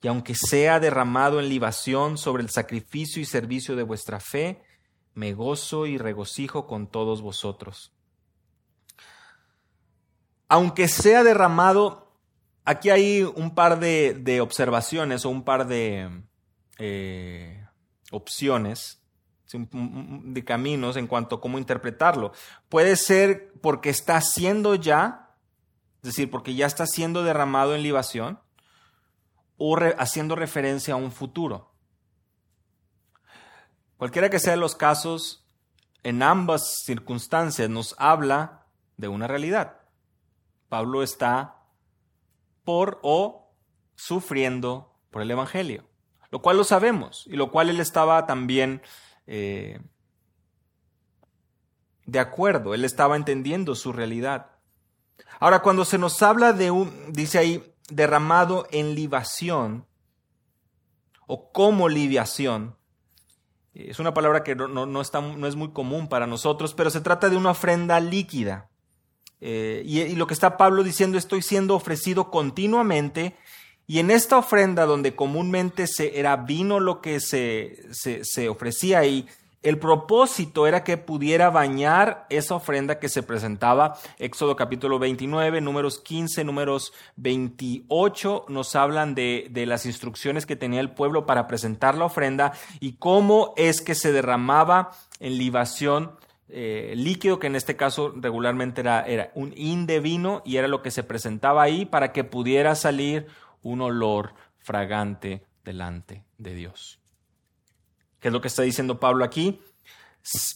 Y aunque sea derramado en libación sobre el sacrificio y servicio de vuestra fe, me gozo y regocijo con todos vosotros. Aunque sea derramado aquí hay un par de, observaciones o un par de eh, opciones de caminos en cuanto a cómo interpretarlo. Puede ser porque está siendo ya, es decir, porque ya está siendo derramado en libación, o haciendo referencia a un futuro. Cualquiera que sea los casos, en ambas circunstancias nos habla de una realidad. Pablo está por o sufriendo por el Evangelio, lo cual lo sabemos y lo cual él estaba también eh, de acuerdo, él estaba entendiendo su realidad. Ahora, cuando se nos habla de un, dice ahí, derramado en libación o como libación, es una palabra que no, está, no es muy común para nosotros, pero se trata de una ofrenda líquida. Eh, y, lo que está Pablo diciendo, estoy siendo ofrecido continuamente. Y en esta ofrenda donde comúnmente se, era vino lo que se, se, ofrecía ahí, el propósito era que pudiera bañar esa ofrenda que se presentaba. Éxodo capítulo 29, números 15, números 28 nos hablan de, de, las instrucciones que tenía el pueblo para presentar la ofrenda y cómo es que se derramaba en libación eh, líquido, que en este caso regularmente era, un in de vino y era lo que se presentaba ahí para que pudiera salir un olor fragante delante de Dios. ¿Qué es lo que está diciendo Pablo aquí?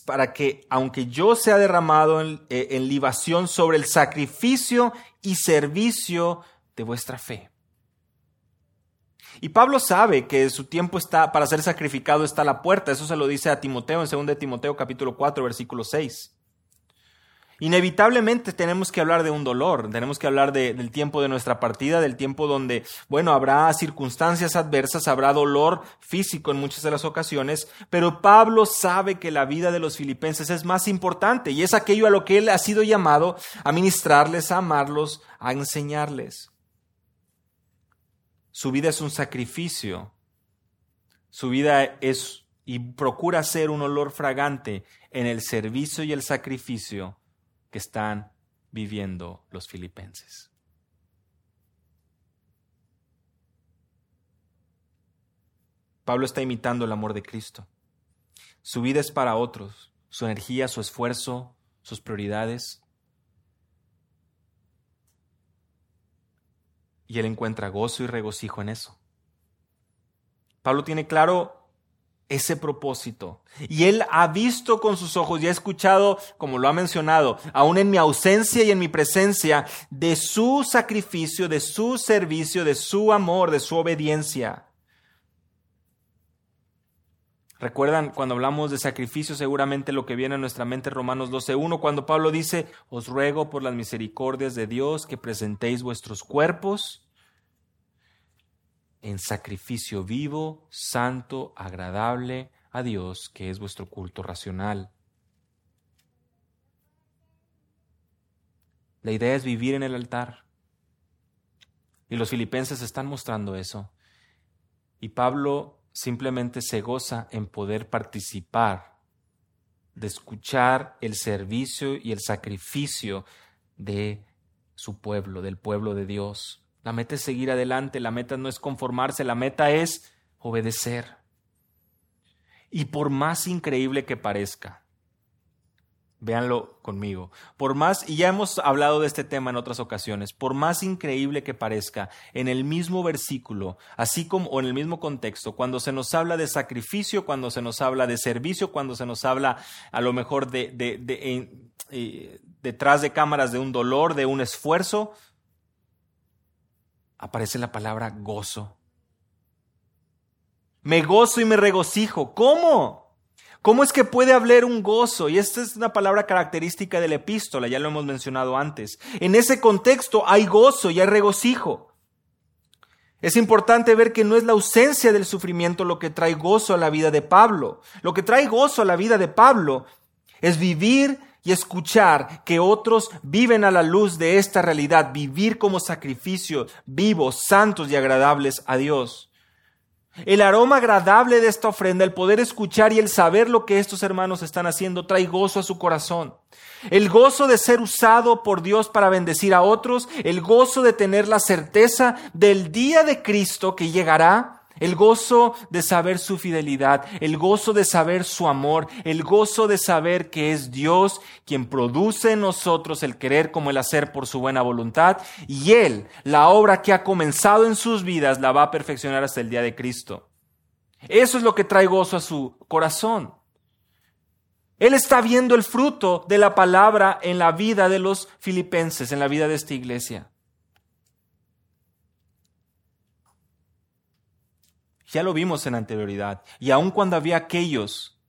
Para que, aunque yo sea derramado eh, en libación sobre el sacrificio y servicio de vuestra fe. Y Pablo sabe que su tiempo está para ser sacrificado está a la puerta. Eso se lo dice a Timoteo en 2 Timoteo capítulo 4 versículo 6. Inevitablemente tenemos que hablar de un dolor, tenemos que hablar del tiempo de nuestra partida, del tiempo donde, bueno, habrá circunstancias adversas, habrá dolor físico en muchas de las ocasiones, pero Pablo sabe que la vida de los filipenses es más importante y es aquello a lo que él ha sido llamado a ministrarles, a amarlos, a enseñarles. Su vida es un sacrificio, su vida es y procura ser un olor fragante en el servicio y el sacrificio que están viviendo los filipenses. Pablo está imitando el amor de Cristo. Su vida es para otros, su energía, su esfuerzo, sus prioridades. Y él encuentra gozo y regocijo en eso. Pablo tiene claro ese propósito. Y Él ha visto con sus ojos y ha escuchado, como lo ha mencionado, aún en mi ausencia y en mi presencia, de su sacrificio, de su servicio, de su amor, de su obediencia. Recuerdan cuando hablamos de sacrificio, seguramente lo que viene a nuestra mente Romanos 12.1, cuando Pablo dice, os ruego por las misericordias de Dios que presentéis vuestros cuerpos en sacrificio vivo, santo, agradable a Dios, que es vuestro culto racional. La idea es vivir en el altar. Y los filipenses están mostrando eso. Y Pablo simplemente se goza en poder participar, de escuchar el servicio y el sacrificio de su pueblo, del pueblo de Dios. La meta es seguir adelante, la meta no es conformarse, la meta es obedecer. Y por más increíble que parezca, véanlo conmigo, por más, y ya hemos hablado de este tema en otras ocasiones, por más increíble que parezca, en el mismo versículo, así como o en el mismo contexto, cuando se nos habla de sacrificio, cuando se nos habla de servicio, cuando se nos habla a lo mejor de, eh, detrás de cámaras de un dolor, de un esfuerzo, aparece la palabra gozo. Me gozo y me regocijo. ¿Cómo? ¿Cómo es que puede hablar un gozo? Y esta es una palabra característica de la epístola, ya lo hemos mencionado antes. En ese contexto hay gozo y hay regocijo. Es importante ver que no es la ausencia del sufrimiento lo que trae gozo a la vida de Pablo. Lo que trae gozo a la vida de Pablo es vivir y escuchar que otros viven a la luz de esta realidad, vivir como sacrificios vivos, santos y agradables a Dios. El aroma agradable de esta ofrenda, el poder escuchar y el saber lo que estos hermanos están haciendo, trae gozo a su corazón. El gozo de ser usado por Dios para bendecir a otros, el gozo de tener la certeza del día de Cristo que llegará el gozo de saber su fidelidad, el gozo de saber su amor, el gozo de saber que es Dios quien produce en nosotros el querer como el hacer por su buena voluntad y Él, la obra que ha comenzado en sus vidas, la va a perfeccionar hasta el día de Cristo. Eso es lo que trae gozo a su corazón. Él está viendo el fruto de la palabra en la vida de los filipenses, en la vida de esta iglesia. Ya lo vimos en anterioridad. Y aun cuando había aquellos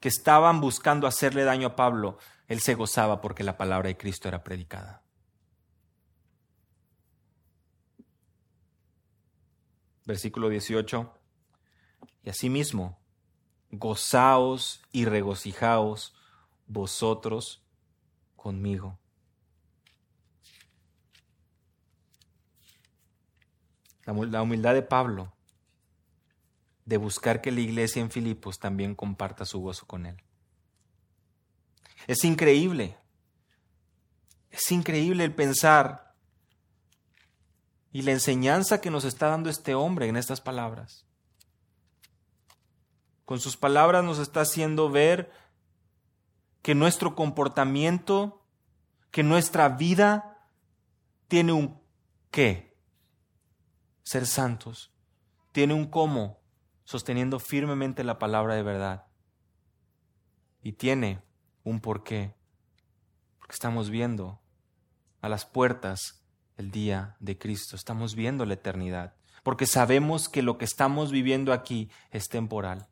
que estaban buscando hacerle daño a Pablo, él se gozaba porque la palabra de Cristo era predicada. Versículo 18. Y asimismo, gozaos y regocijaos vosotros conmigo. La humildad de Pablo de buscar que la iglesia en Filipos también comparta su gozo con él. Es increíble, es increíble el pensar y la enseñanza que nos está dando este hombre en estas palabras. Con sus palabras nos está haciendo ver que nuestro comportamiento, que nuestra vida tiene un qué, ser santos, tiene un cómo, sosteniendo firmemente la palabra de verdad. Y tiene un porqué, porque estamos viendo a las puertas el día de Cristo, estamos viendo la eternidad, porque sabemos que lo que estamos viviendo aquí es temporal.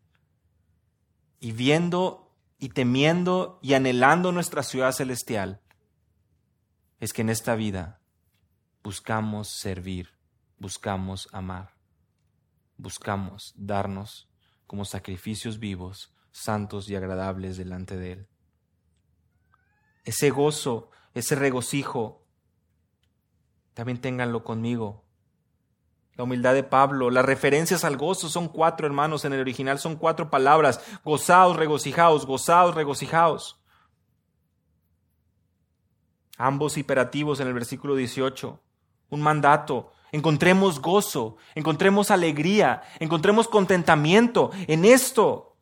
Y viendo y temiendo y anhelando nuestra ciudad celestial, es que en esta vida buscamos servir, buscamos amar, buscamos darnos como sacrificios vivos, santos y agradables delante de Él. Ese gozo, ese regocijo, también ténganlo conmigo. La humildad de Pablo, las referencias al gozo son cuatro, hermanos, en el original son cuatro palabras. Gozaos, regocijaos, gozaos, regocijaos. Ambos imperativos en el versículo 18. Un mandato. Encontremos gozo, encontremos alegría, encontremos contentamiento en esto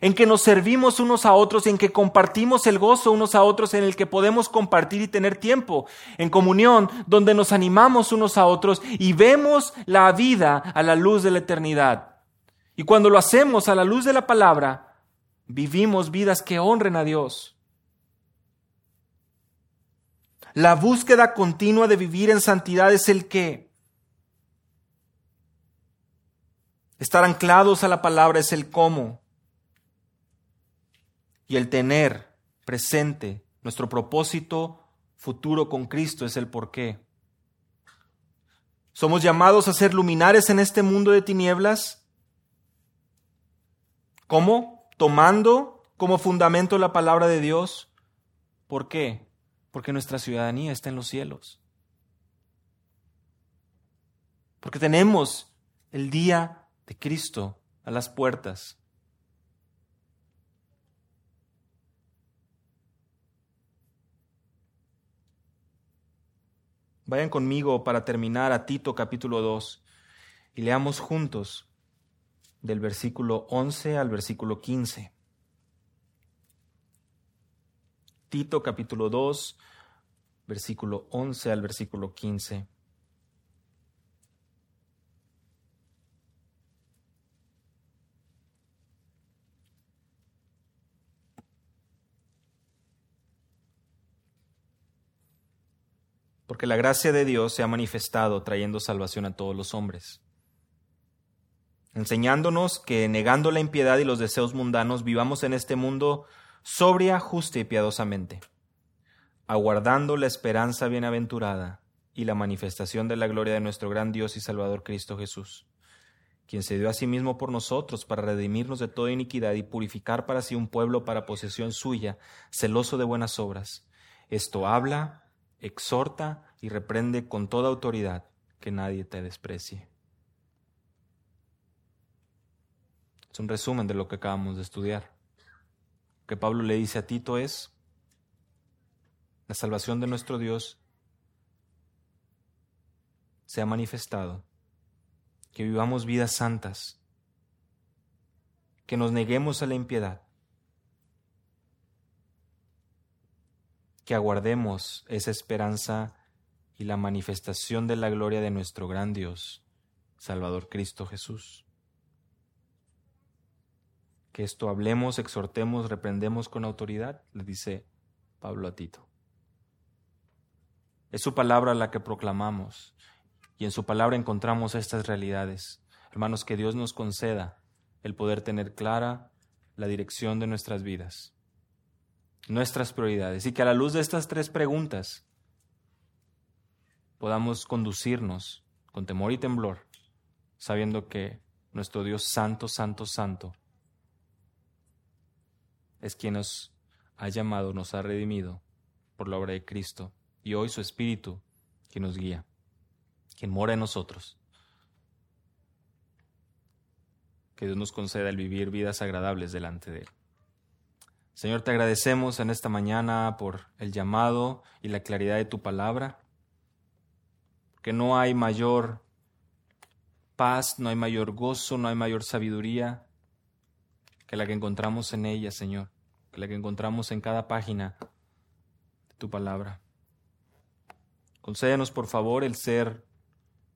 en que nos servimos unos a otros, en que compartimos el gozo unos a otros, en el que podemos compartir y tener tiempo en comunión, donde nos animamos unos a otros y vemos la vida a la luz de la eternidad. Y cuando lo hacemos a la luz de la palabra, vivimos vidas que honren a Dios. La búsqueda continua de vivir en santidad es el que. Estar anclados a la palabra es el cómo y el tener presente nuestro propósito futuro con Cristo es el porqué. Somos llamados a ser luminares en este mundo de tinieblas. ¿Cómo? Tomando como fundamento la palabra de Dios. ¿Por qué? Porque nuestra ciudadanía está en los cielos. Porque tenemos el día de Cristo a las puertas. Vayan conmigo para terminar a Tito capítulo 2 y leamos juntos del versículo 11 al versículo 15. Tito capítulo 2, versículo 11 al versículo 15. Porque la gracia de Dios se ha manifestado trayendo salvación a todos los hombres, enseñándonos que negando la impiedad y los deseos mundanos vivamos en este mundo sobria, justa y piadosamente, aguardando la esperanza bienaventurada y la manifestación de la gloria de nuestro gran Dios y Salvador Cristo Jesús, quien se dio a sí mismo por nosotros para redimirnos de toda iniquidad y purificar para sí un pueblo para posesión suya, celoso de buenas obras. Esto habla exhorta y reprende con toda autoridad, que nadie te desprecie. Es un resumen de lo que acabamos de estudiar. Lo que Pablo le dice a Tito es, la salvación de nuestro Dios se ha manifestado, que vivamos vidas santas, que nos neguemos a la impiedad, que aguardemos esa esperanza y la manifestación de la gloria de nuestro gran Dios, Salvador Cristo Jesús. Que esto hablemos, exhortemos, reprendemos con autoridad, le dice Pablo a Tito. Es su palabra la que proclamamos y en su palabra encontramos estas realidades. Hermanos, que Dios nos conceda el poder tener clara la dirección de nuestras vidas nuestras prioridades y que a la luz de estas tres preguntas podamos conducirnos con temor y temblor, sabiendo que nuestro Dios santo, santo, santo es quien nos ha llamado, nos ha redimido por la obra de Cristo y hoy su Espíritu que nos guía, quien mora en nosotros. que Dios nos conceda el vivir vidas agradables delante de Él. Señor, te agradecemos en esta mañana por el llamado y la claridad de tu palabra, que no hay mayor paz, no hay mayor gozo, no hay mayor sabiduría que la que encontramos en ella, Señor, que la que encontramos en cada página de tu palabra. Concédenos, por favor, el ser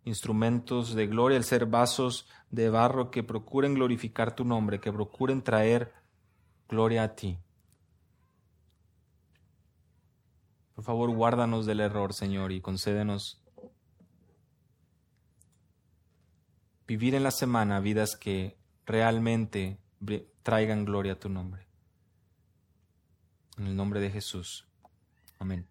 instrumentos de gloria, el ser vasos de barro que procuren glorificar tu nombre, que procuren traer gloria a ti. Por favor, guárdanos del error, Señor, y concédenos vivir en la semana vidas que realmente traigan gloria a tu nombre. En el nombre de Jesús. Amén.